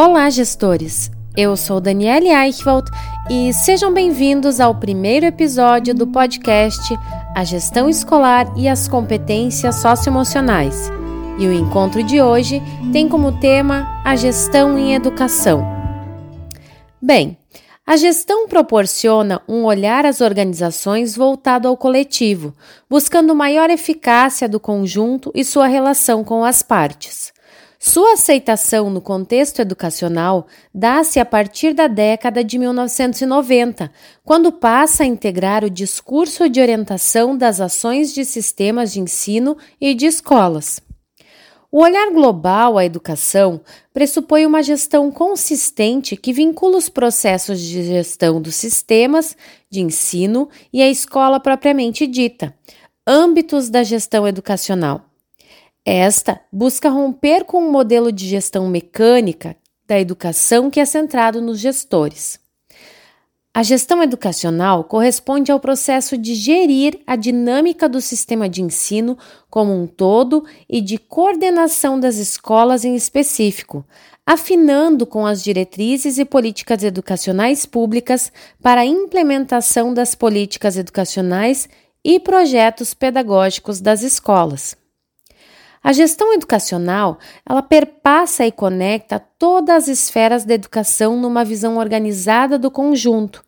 Olá, gestores! Eu sou Daniele Eichwald e sejam bem-vindos ao primeiro episódio do podcast A Gestão Escolar e as Competências Socioemocionais. E o encontro de hoje tem como tema a gestão em educação. Bem, a gestão proporciona um olhar às organizações voltado ao coletivo, buscando maior eficácia do conjunto e sua relação com as partes. Sua aceitação no contexto educacional dá-se a partir da década de 1990, quando passa a integrar o discurso de orientação das ações de sistemas de ensino e de escolas. O olhar global à educação pressupõe uma gestão consistente que vincula os processos de gestão dos sistemas de ensino e a escola propriamente dita, âmbitos da gestão educacional. Esta busca romper com um modelo de gestão mecânica da educação que é centrado nos gestores. A gestão educacional corresponde ao processo de gerir a dinâmica do sistema de ensino como um todo e de coordenação das escolas em específico, afinando com as diretrizes e políticas educacionais públicas para a implementação das políticas educacionais e projetos pedagógicos das escolas. A gestão educacional, ela perpassa e conecta todas as esferas da educação numa visão organizada do conjunto,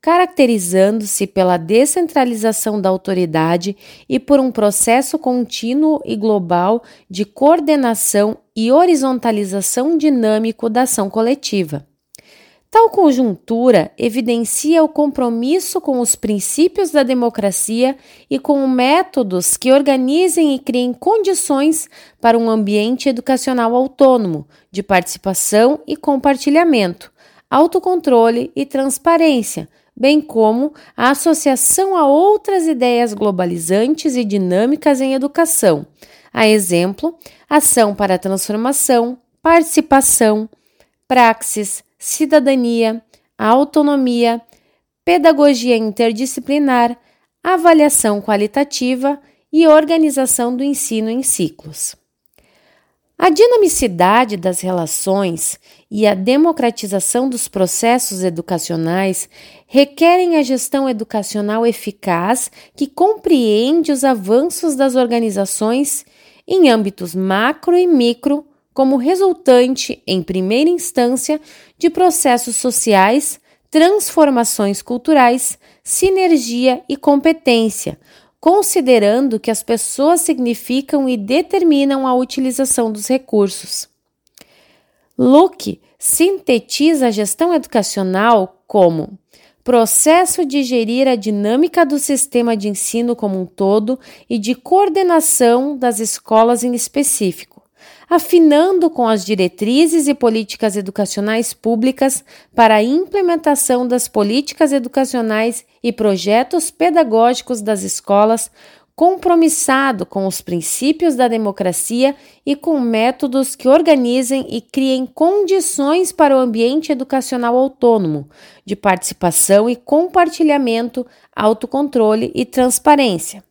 caracterizando-se pela descentralização da autoridade e por um processo contínuo e global de coordenação e horizontalização dinâmico da ação coletiva. Tal conjuntura evidencia o compromisso com os princípios da democracia e com métodos que organizem e criem condições para um ambiente educacional autônomo, de participação e compartilhamento, autocontrole e transparência, bem como a associação a outras ideias globalizantes e dinâmicas em educação, a exemplo, ação para a transformação, participação, praxis, cidadania, autonomia, pedagogia interdisciplinar, avaliação qualitativa e organização do ensino em ciclos. A dinamicidade das relações e a democratização dos processos educacionais requerem a gestão educacional eficaz que compreende os avanços das organizações em âmbitos macro e micro como resultante, em primeira instância, de processos sociais, transformações culturais, sinergia e competência, considerando que as pessoas significam e determinam a utilização dos recursos. Luke sintetiza a gestão educacional como processo de gerir a dinâmica do sistema de ensino como um todo e de coordenação das escolas em específico afinando com as diretrizes e políticas educacionais públicas para a implementação das políticas educacionais e projetos pedagógicos das escolas, compromissado com os princípios da democracia e com métodos que organizem e criem condições para o ambiente educacional autônomo, de participação e compartilhamento, autocontrole e transparência.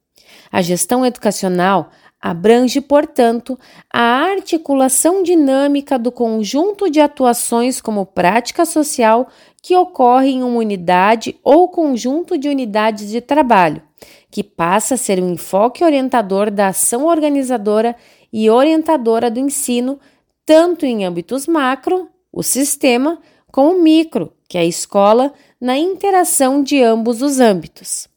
A gestão educacional Abrange, portanto, a articulação dinâmica do conjunto de atuações como prática social que ocorre em uma unidade ou conjunto de unidades de trabalho, que passa a ser um enfoque orientador da ação organizadora e orientadora do ensino, tanto em âmbitos macro, o sistema, como micro, que é a escola, na interação de ambos os âmbitos.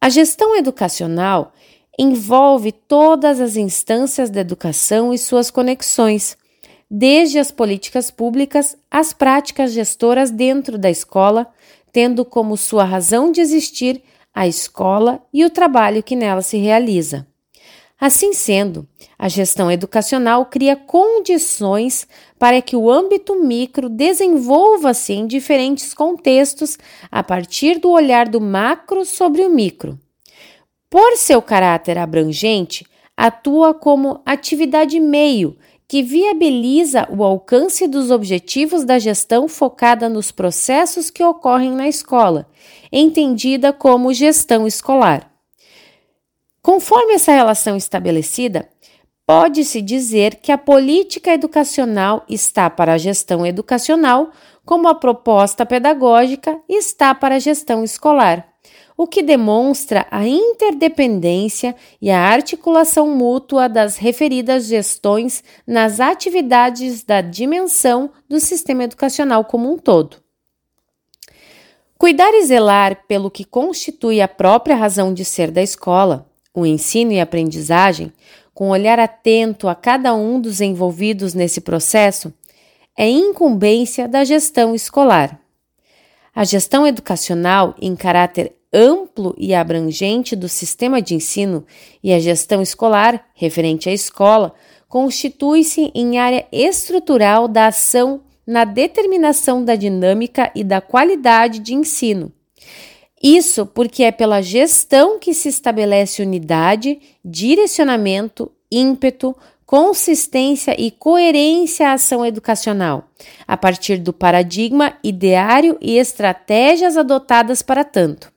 A gestão educacional envolve todas as instâncias da educação e suas conexões, desde as políticas públicas às práticas gestoras dentro da escola, tendo como sua razão de existir a escola e o trabalho que nela se realiza. Assim sendo, a gestão educacional cria condições para que o âmbito micro desenvolva-se em diferentes contextos a partir do olhar do macro sobre o micro. Por seu caráter abrangente, atua como atividade meio que viabiliza o alcance dos objetivos da gestão focada nos processos que ocorrem na escola, entendida como gestão escolar. Conforme essa relação estabelecida, pode-se dizer que a política educacional está para a gestão educacional, como a proposta pedagógica está para a gestão escolar, o que demonstra a interdependência e a articulação mútua das referidas gestões nas atividades da dimensão do sistema educacional como um todo. Cuidar e zelar pelo que constitui a própria razão de ser da escola, o ensino e aprendizagem, com olhar atento a cada um dos envolvidos nesse processo, é incumbência da gestão escolar. A gestão educacional, em caráter amplo e abrangente do sistema de ensino e a gestão escolar, referente à escola, constitui-se em área estrutural da ação na determinação da dinâmica e da qualidade de ensino, isso porque é pela gestão que se estabelece unidade, direcionamento, ímpeto, consistência e coerência à ação educacional, a partir do paradigma ideário e estratégias adotadas para tanto.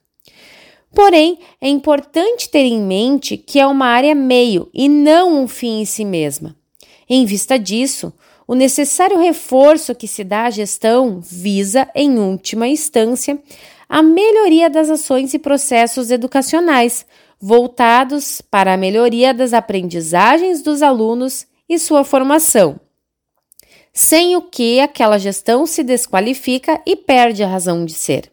Porém, é importante ter em mente que é uma área meio e não um fim em si mesma. Em vista disso, o necessário reforço que se dá à gestão visa, em última instância, a melhoria das ações e processos educacionais, voltados para a melhoria das aprendizagens dos alunos e sua formação, sem o que aquela gestão se desqualifica e perde a razão de ser.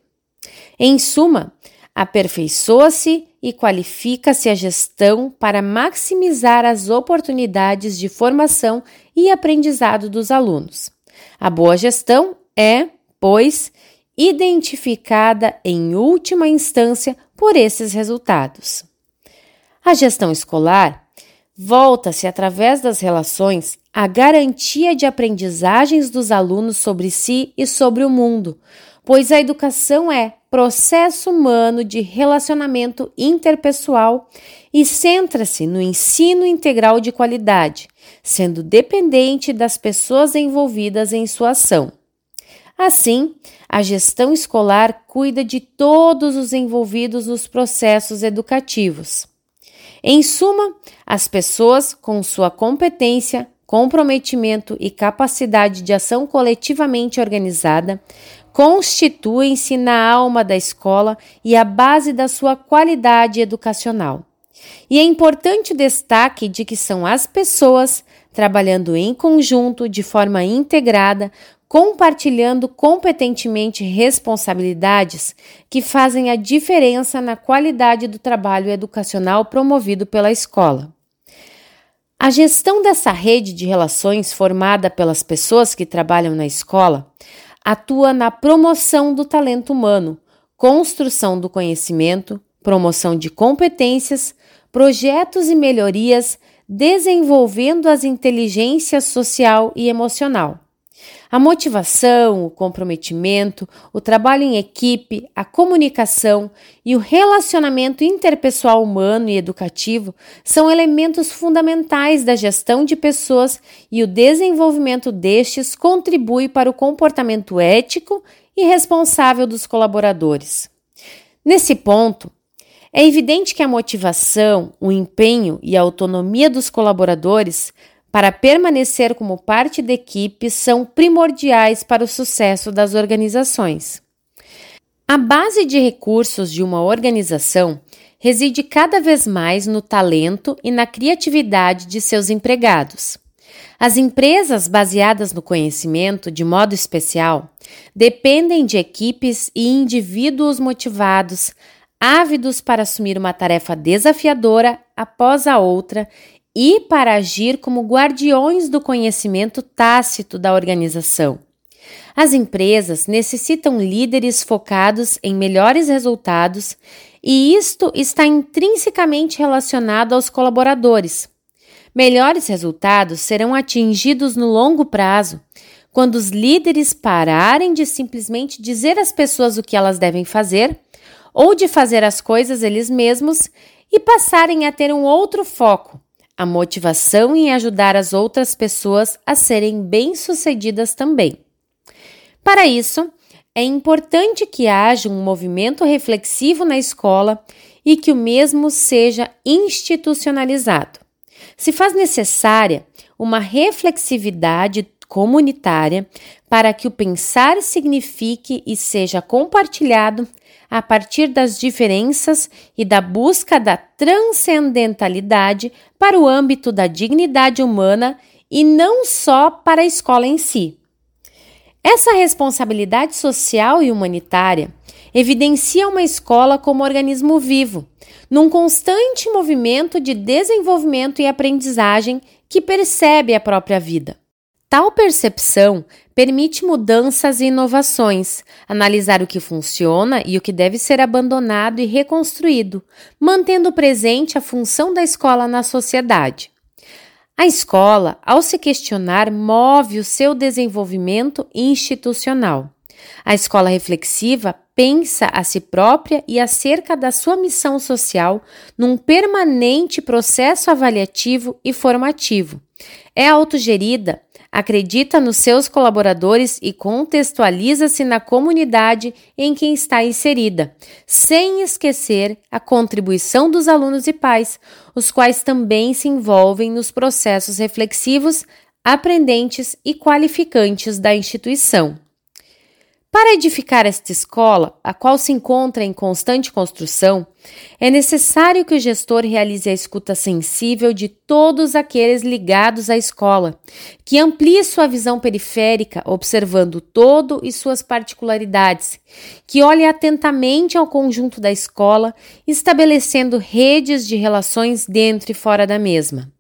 Em suma, aperfeiçoa-se e qualifica-se a gestão para maximizar as oportunidades de formação e aprendizado dos alunos. A boa gestão é, pois, identificada em última instância por esses resultados. A gestão escolar volta-se através das relações à garantia de aprendizagens dos alunos sobre si e sobre o mundo, pois a educação é processo humano de relacionamento interpessoal e centra-se no ensino integral de qualidade, sendo dependente das pessoas envolvidas em sua ação. Assim, a gestão escolar cuida de todos os envolvidos nos processos educativos. Em suma, as pessoas, com sua competência, comprometimento e capacidade de ação coletivamente organizada, constituem-se na alma da escola e a base da sua qualidade educacional. E é importante o destaque de que são as pessoas, trabalhando em conjunto, de forma integrada, compartilhando competentemente responsabilidades que fazem a diferença na qualidade do trabalho educacional promovido pela escola. A gestão dessa rede de relações formada pelas pessoas que trabalham na escola atua na promoção do talento humano, construção do conhecimento, promoção de competências, projetos e melhorias, desenvolvendo as inteligências social e emocional. A motivação, o comprometimento, o trabalho em equipe, a comunicação e o relacionamento interpessoal humano e educativo são elementos fundamentais da gestão de pessoas e o desenvolvimento destes contribui para o comportamento ético e responsável dos colaboradores. Nesse ponto, é evidente que a motivação, o empenho e a autonomia dos colaboradores para permanecer como parte da equipe são primordiais para o sucesso das organizações. A base de recursos de uma organização reside cada vez mais no talento e na criatividade de seus empregados. As empresas baseadas no conhecimento, de modo especial, dependem de equipes e indivíduos motivados, ávidos para assumir uma tarefa desafiadora após a outra e para agir como guardiões do conhecimento tácito da organização. As empresas necessitam líderes focados em melhores resultados e isto está intrinsecamente relacionado aos colaboradores. Melhores resultados serão atingidos no longo prazo quando os líderes pararem de simplesmente dizer às pessoas o que elas devem fazer ou de fazer as coisas eles mesmos e passarem a ter um outro foco a motivação em ajudar as outras pessoas a serem bem-sucedidas também. Para isso, é importante que haja um movimento reflexivo na escola e que o mesmo seja institucionalizado. se faz necessária uma reflexividade comunitária para que o pensar signifique e seja compartilhado a partir das diferenças e da busca da transcendentalidade para o âmbito da dignidade humana e não só para a escola em si. Essa responsabilidade social e humanitária evidencia uma escola como organismo vivo, num constante movimento de desenvolvimento e aprendizagem que percebe a própria vida. Tal percepção permite mudanças e inovações, analisar o que funciona e o que deve ser abandonado e reconstruído, mantendo presente a função da escola na sociedade. A escola, ao se questionar, move o seu desenvolvimento institucional. A escola reflexiva pensa a si própria e acerca da sua missão social num permanente processo avaliativo e formativo. É autogerida acredita nos seus colaboradores e contextualiza-se na comunidade em que está inserida, sem esquecer a contribuição dos alunos e pais, os quais também se envolvem nos processos reflexivos, aprendentes e qualificantes da instituição. Para edificar esta escola, a qual se encontra em constante construção, é necessário que o gestor realize a escuta sensível de todos aqueles ligados à escola, que amplie sua visão periférica, observando todo e suas particularidades, que olhe atentamente ao conjunto da escola, estabelecendo redes de relações dentro e fora da mesma.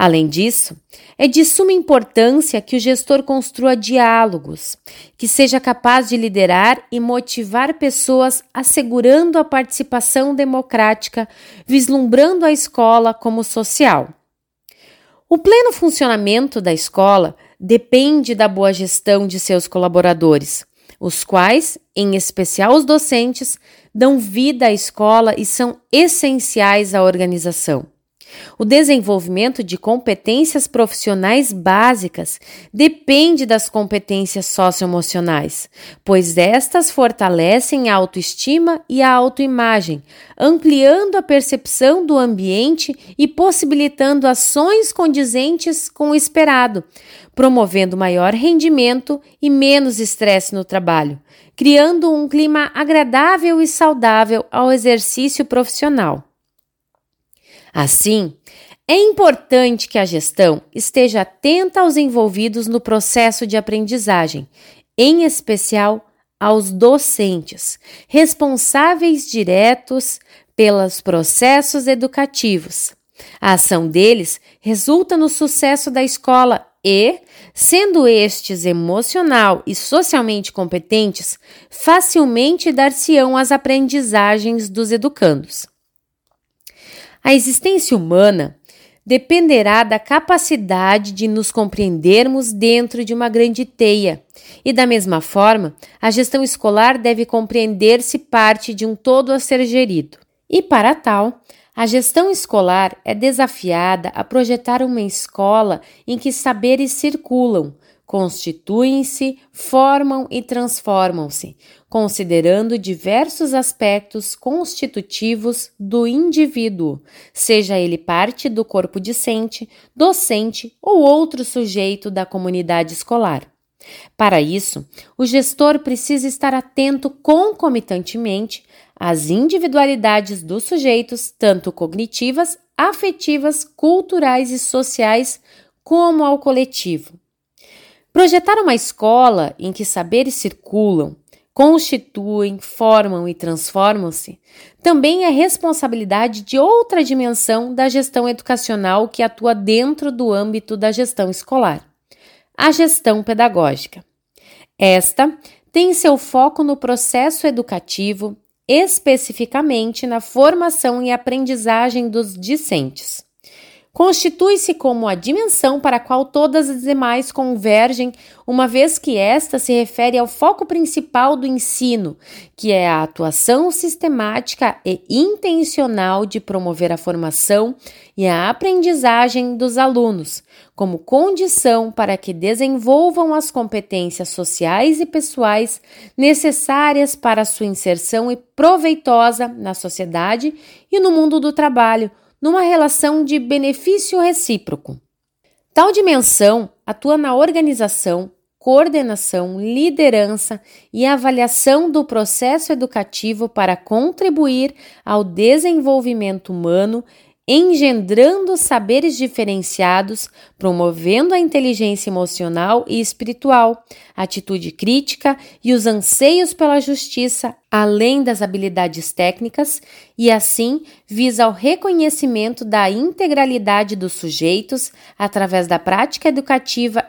Além disso, é de suma importância que o gestor construa diálogos, que seja capaz de liderar e motivar pessoas, assegurando a participação democrática, vislumbrando a escola como social. O pleno funcionamento da escola depende da boa gestão de seus colaboradores, os quais, em especial os docentes, dão vida à escola e são essenciais à organização. O desenvolvimento de competências profissionais básicas depende das competências socioemocionais, pois estas fortalecem a autoestima e a autoimagem, ampliando a percepção do ambiente e possibilitando ações condizentes com o esperado, promovendo maior rendimento e menos estresse no trabalho, criando um clima agradável e saudável ao exercício profissional. Assim, é importante que a gestão esteja atenta aos envolvidos no processo de aprendizagem, em especial aos docentes, responsáveis diretos pelos processos educativos. A ação deles resulta no sucesso da escola e, sendo estes emocional e socialmente competentes, facilmente dar-se-ão às aprendizagens dos educandos. A existência humana dependerá da capacidade de nos compreendermos dentro de uma grande teia. E da mesma forma, a gestão escolar deve compreender-se parte de um todo a ser gerido. E para tal, a gestão escolar é desafiada a projetar uma escola em que saberes circulam, constituem-se, formam e transformam-se, considerando diversos aspectos constitutivos do indivíduo, seja ele parte do corpo discente, docente ou outro sujeito da comunidade escolar. Para isso, o gestor precisa estar atento concomitantemente às individualidades dos sujeitos, tanto cognitivas, afetivas, culturais e sociais, como ao coletivo. Projetar uma escola em que saberes circulam, constituem, formam e transformam-se também é responsabilidade de outra dimensão da gestão educacional que atua dentro do âmbito da gestão escolar, a gestão pedagógica. Esta tem seu foco no processo educativo, especificamente na formação e aprendizagem dos discentes constitui-se como a dimensão para a qual todas as demais convergem, uma vez que esta se refere ao foco principal do ensino, que é a atuação sistemática e intencional de promover a formação e a aprendizagem dos alunos, como condição para que desenvolvam as competências sociais e pessoais necessárias para sua inserção e proveitosa na sociedade e no mundo do trabalho numa relação de benefício recíproco. Tal dimensão atua na organização, coordenação, liderança e avaliação do processo educativo para contribuir ao desenvolvimento humano engendrando saberes diferenciados, promovendo a inteligência emocional e espiritual, atitude crítica e os anseios pela justiça, além das habilidades técnicas, e assim visa o reconhecimento da integralidade dos sujeitos através da prática educativa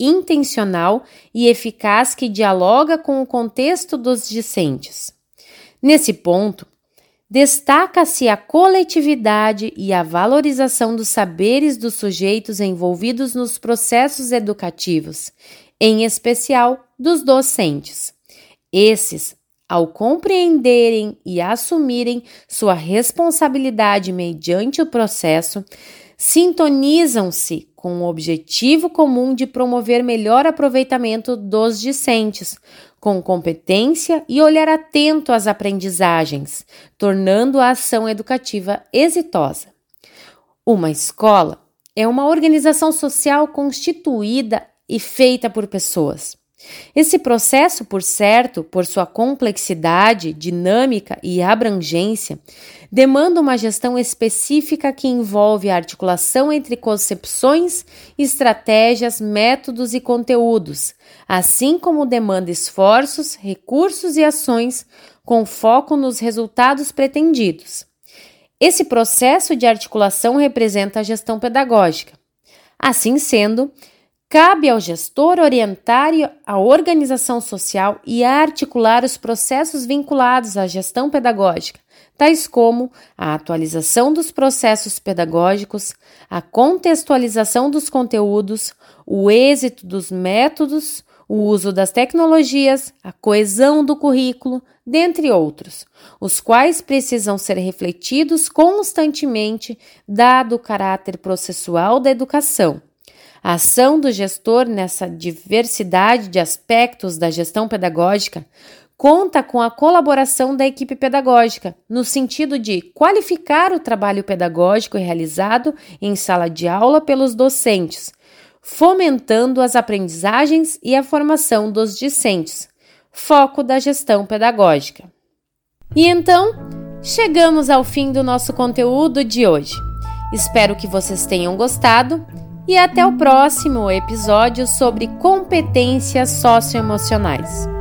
intencional e eficaz que dialoga com o contexto dos discentes. Nesse ponto, Destaca-se a coletividade e a valorização dos saberes dos sujeitos envolvidos nos processos educativos, em especial dos docentes. Esses, ao compreenderem e assumirem sua responsabilidade mediante o processo, sintonizam-se com o objetivo comum de promover melhor aproveitamento dos discentes, com competência e olhar atento às aprendizagens, tornando a ação educativa exitosa. Uma escola é uma organização social constituída e feita por pessoas. Esse processo, por certo, por sua complexidade, dinâmica e abrangência, demanda uma gestão específica que envolve a articulação entre concepções, estratégias, métodos e conteúdos, assim como demanda esforços, recursos e ações com foco nos resultados pretendidos. Esse processo de articulação representa a gestão pedagógica. Assim sendo, Cabe ao gestor orientar a organização social e articular os processos vinculados à gestão pedagógica, tais como a atualização dos processos pedagógicos, a contextualização dos conteúdos, o êxito dos métodos, o uso das tecnologias, a coesão do currículo, dentre outros, os quais precisam ser refletidos constantemente, dado o caráter processual da educação a ação do gestor nessa diversidade de aspectos da gestão pedagógica conta com a colaboração da equipe pedagógica, no sentido de qualificar o trabalho pedagógico realizado em sala de aula pelos docentes, fomentando as aprendizagens e a formação dos discentes, foco da gestão pedagógica. E então, chegamos ao fim do nosso conteúdo de hoje. Espero que vocês tenham gostado e até o próximo episódio sobre competências socioemocionais.